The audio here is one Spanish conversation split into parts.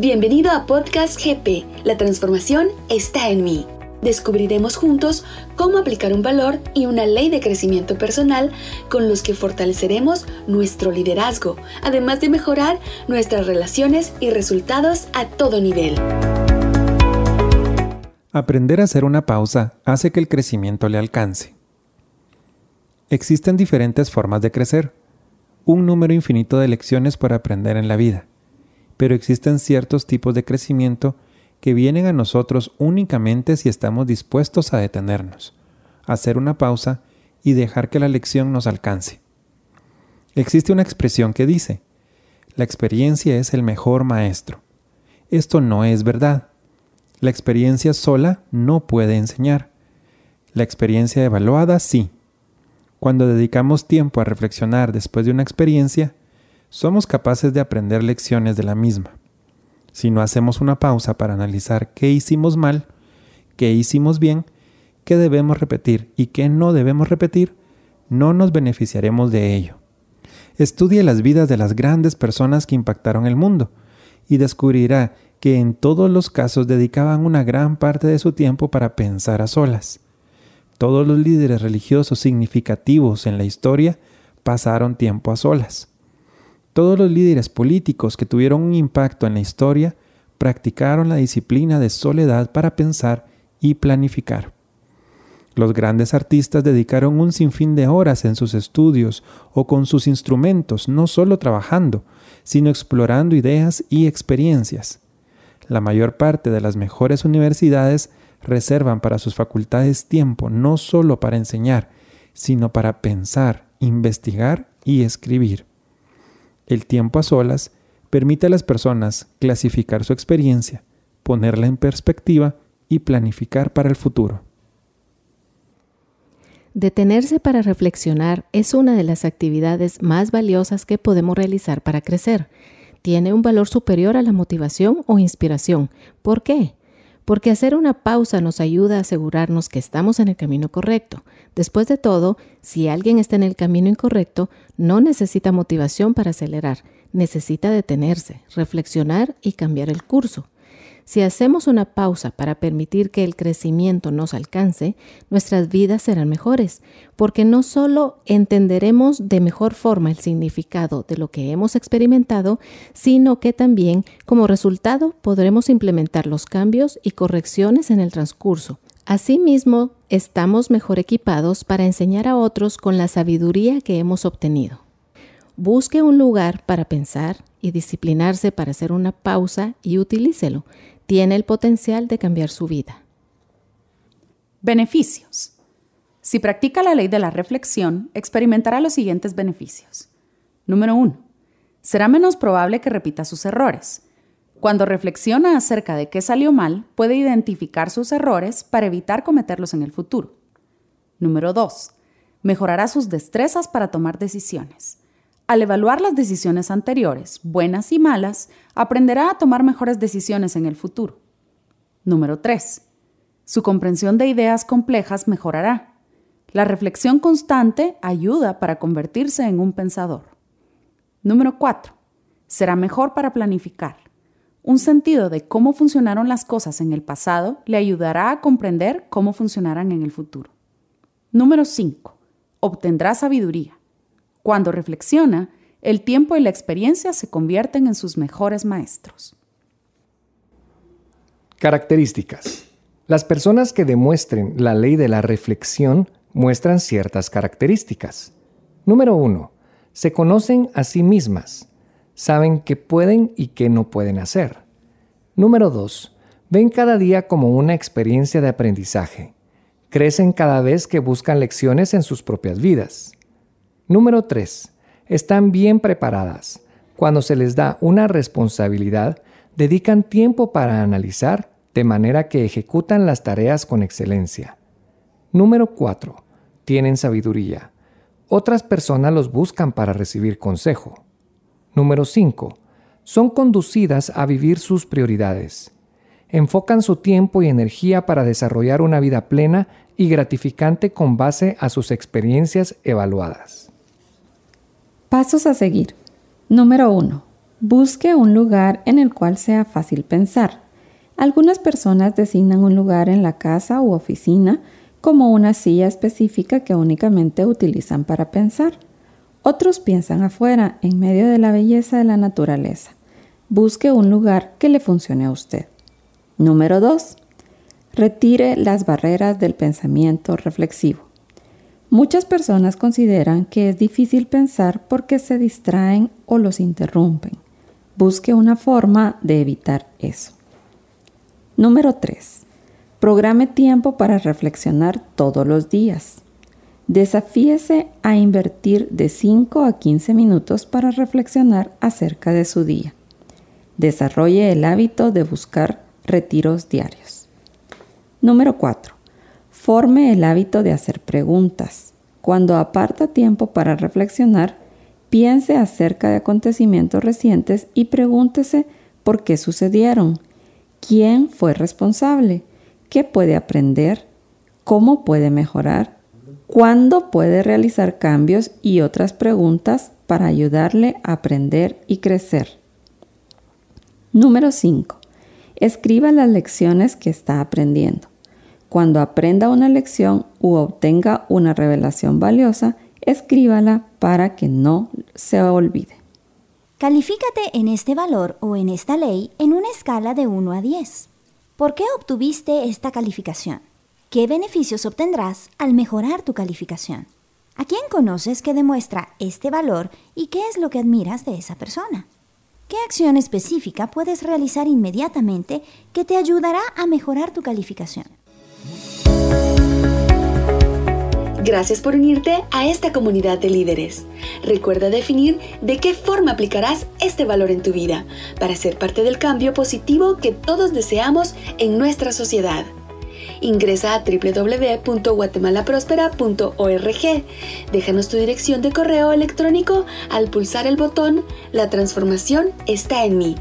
Bienvenido a Podcast GP. La transformación está en mí. Descubriremos juntos cómo aplicar un valor y una ley de crecimiento personal con los que fortaleceremos nuestro liderazgo, además de mejorar nuestras relaciones y resultados a todo nivel. Aprender a hacer una pausa hace que el crecimiento le alcance. Existen diferentes formas de crecer, un número infinito de lecciones para aprender en la vida pero existen ciertos tipos de crecimiento que vienen a nosotros únicamente si estamos dispuestos a detenernos, hacer una pausa y dejar que la lección nos alcance. Existe una expresión que dice, la experiencia es el mejor maestro. Esto no es verdad. La experiencia sola no puede enseñar. La experiencia evaluada sí. Cuando dedicamos tiempo a reflexionar después de una experiencia, somos capaces de aprender lecciones de la misma. Si no hacemos una pausa para analizar qué hicimos mal, qué hicimos bien, qué debemos repetir y qué no debemos repetir, no nos beneficiaremos de ello. Estudie las vidas de las grandes personas que impactaron el mundo y descubrirá que en todos los casos dedicaban una gran parte de su tiempo para pensar a solas. Todos los líderes religiosos significativos en la historia pasaron tiempo a solas. Todos los líderes políticos que tuvieron un impacto en la historia practicaron la disciplina de soledad para pensar y planificar. Los grandes artistas dedicaron un sinfín de horas en sus estudios o con sus instrumentos, no solo trabajando, sino explorando ideas y experiencias. La mayor parte de las mejores universidades reservan para sus facultades tiempo no solo para enseñar, sino para pensar, investigar y escribir. El tiempo a solas permite a las personas clasificar su experiencia, ponerla en perspectiva y planificar para el futuro. Detenerse para reflexionar es una de las actividades más valiosas que podemos realizar para crecer. Tiene un valor superior a la motivación o inspiración. ¿Por qué? Porque hacer una pausa nos ayuda a asegurarnos que estamos en el camino correcto. Después de todo, si alguien está en el camino incorrecto, no necesita motivación para acelerar, necesita detenerse, reflexionar y cambiar el curso. Si hacemos una pausa para permitir que el crecimiento nos alcance, nuestras vidas serán mejores, porque no solo entenderemos de mejor forma el significado de lo que hemos experimentado, sino que también como resultado podremos implementar los cambios y correcciones en el transcurso. Asimismo, estamos mejor equipados para enseñar a otros con la sabiduría que hemos obtenido. Busque un lugar para pensar y disciplinarse para hacer una pausa y utilícelo tiene el potencial de cambiar su vida. Beneficios. Si practica la ley de la reflexión, experimentará los siguientes beneficios. Número 1. Será menos probable que repita sus errores. Cuando reflexiona acerca de qué salió mal, puede identificar sus errores para evitar cometerlos en el futuro. Número 2. Mejorará sus destrezas para tomar decisiones. Al evaluar las decisiones anteriores, buenas y malas, aprenderá a tomar mejores decisiones en el futuro. Número 3. Su comprensión de ideas complejas mejorará. La reflexión constante ayuda para convertirse en un pensador. Número 4. Será mejor para planificar. Un sentido de cómo funcionaron las cosas en el pasado le ayudará a comprender cómo funcionarán en el futuro. Número 5. Obtendrá sabiduría. Cuando reflexiona, el tiempo y la experiencia se convierten en sus mejores maestros. Características. Las personas que demuestren la ley de la reflexión muestran ciertas características. Número 1. Se conocen a sí mismas. Saben qué pueden y qué no pueden hacer. Número 2. Ven cada día como una experiencia de aprendizaje. Crecen cada vez que buscan lecciones en sus propias vidas. Número 3. Están bien preparadas. Cuando se les da una responsabilidad, dedican tiempo para analizar de manera que ejecutan las tareas con excelencia. Número 4. Tienen sabiduría. Otras personas los buscan para recibir consejo. Número 5. Son conducidas a vivir sus prioridades. Enfocan su tiempo y energía para desarrollar una vida plena y gratificante con base a sus experiencias evaluadas. Pasos a seguir. Número 1. Busque un lugar en el cual sea fácil pensar. Algunas personas designan un lugar en la casa u oficina como una silla específica que únicamente utilizan para pensar. Otros piensan afuera, en medio de la belleza de la naturaleza. Busque un lugar que le funcione a usted. Número 2. Retire las barreras del pensamiento reflexivo. Muchas personas consideran que es difícil pensar porque se distraen o los interrumpen. Busque una forma de evitar eso. Número 3. Programe tiempo para reflexionar todos los días. Desafíese a invertir de 5 a 15 minutos para reflexionar acerca de su día. Desarrolle el hábito de buscar retiros diarios. Número 4. Forme el hábito de hacer preguntas. Cuando aparta tiempo para reflexionar, piense acerca de acontecimientos recientes y pregúntese por qué sucedieron quién fue responsable, qué puede aprender, cómo puede mejorar, cuándo puede realizar cambios y otras preguntas para ayudarle a aprender y crecer. Número 5. Escriba las lecciones que está aprendiendo. Cuando aprenda una lección u obtenga una revelación valiosa, escríbala para que no se olvide. Califícate en este valor o en esta ley en una escala de 1 a 10. ¿Por qué obtuviste esta calificación? ¿Qué beneficios obtendrás al mejorar tu calificación? ¿A quién conoces que demuestra este valor y qué es lo que admiras de esa persona? ¿Qué acción específica puedes realizar inmediatamente que te ayudará a mejorar tu calificación? Gracias por unirte a esta comunidad de líderes. Recuerda definir de qué forma aplicarás este valor en tu vida para ser parte del cambio positivo que todos deseamos en nuestra sociedad. Ingresa a www.guatemalaprospera.org. Déjanos tu dirección de correo electrónico al pulsar el botón La transformación está en mí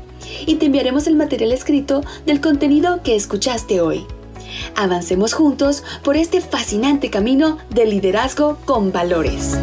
y te enviaremos el material escrito del contenido que escuchaste hoy. Avancemos juntos por este fascinante camino de liderazgo con valores.